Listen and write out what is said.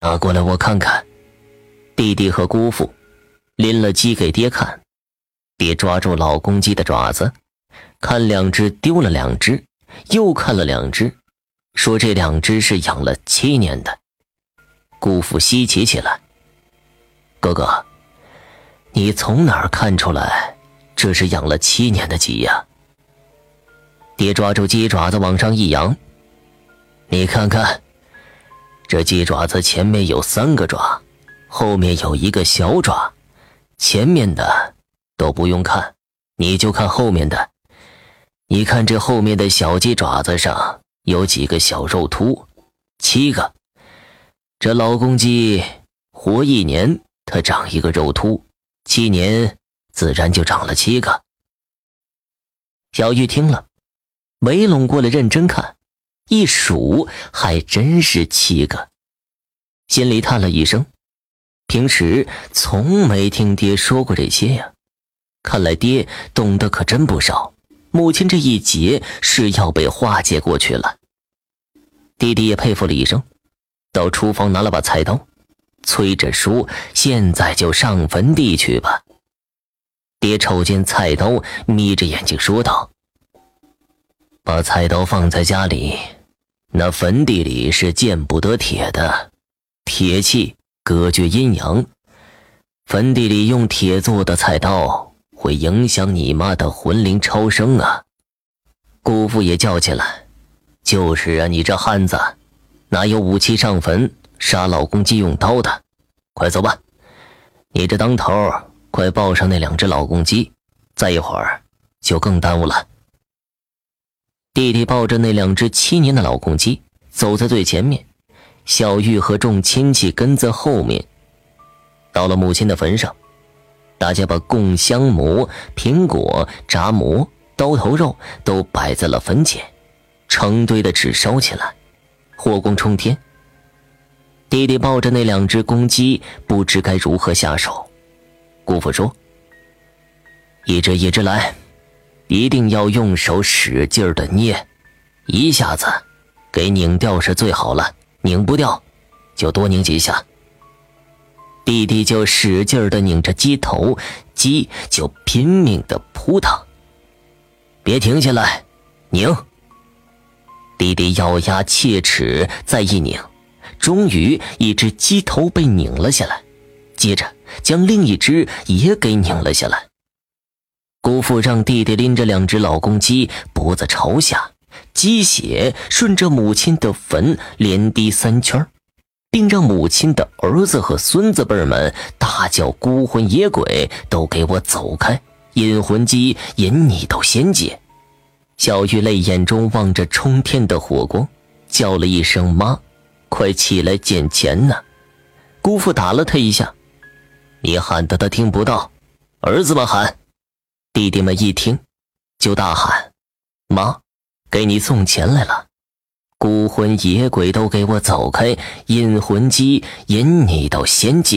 拿过来我看看。弟弟和姑父拎了鸡给爹看，爹抓住老公鸡的爪子，看两只丢了两只，又看了两只，说这两只是养了七年的。姑父稀奇起来：“哥哥，你从哪儿看出来这是养了七年的鸡呀？”爹抓住鸡爪子往上一扬：“你看看，这鸡爪子前面有三个爪。”后面有一个小爪，前面的都不用看，你就看后面的。你看这后面的小鸡爪子上有几个小肉突，七个。这老公鸡活一年，它长一个肉突，七年自然就长了七个。小玉听了，围拢过来认真看，一数还真是七个，心里叹了一声。平时从没听爹说过这些呀，看来爹懂得可真不少。母亲这一劫是要被化解过去了。弟弟也佩服了一声，到厨房拿了把菜刀，催着说：“现在就上坟地去吧。”爹瞅见菜刀，眯着眼睛说道：“把菜刀放在家里，那坟地里是见不得铁的，铁器。”隔绝阴阳，坟地里用铁做的菜刀会影响你妈的魂灵超生啊！姑父也叫起来：“就是啊，你这汉子，哪有武器上坟杀老公鸡用刀的？快走吧！你这当头，快抱上那两只老公鸡，再一会儿就更耽误了。”弟弟抱着那两只七年的老公鸡走在最前面。小玉和众亲戚跟在后面，到了母亲的坟上，大家把供香馍、苹果、炸馍、刀头肉都摆在了坟前，成堆的纸烧起来，火光冲天。弟弟抱着那两只公鸡，不知该如何下手。姑父说：“一只一只来，一定要用手使劲的捏，一下子给拧掉是最好了。”拧不掉，就多拧几下。弟弟就使劲的拧着鸡头，鸡就拼命的扑腾。别停下来，拧。弟弟咬牙切齿，再一拧，终于一只鸡头被拧了下来，接着将另一只也给拧了下来。姑父让弟弟拎着两只老公鸡，脖子朝下。鸡血顺着母亲的坟连滴三圈，并让母亲的儿子和孙子辈们大叫：“孤魂野鬼，都给我走开！引魂鸡引你到仙界！”小玉泪眼中望着冲天的火光，叫了一声：“妈，快起来捡钱呢！”姑父打了他一下：“你喊的他听不到，儿子们喊。”弟弟们一听，就大喊：“妈！”给你送钱来了，孤魂野鬼都给我走开！引魂机引你到仙界。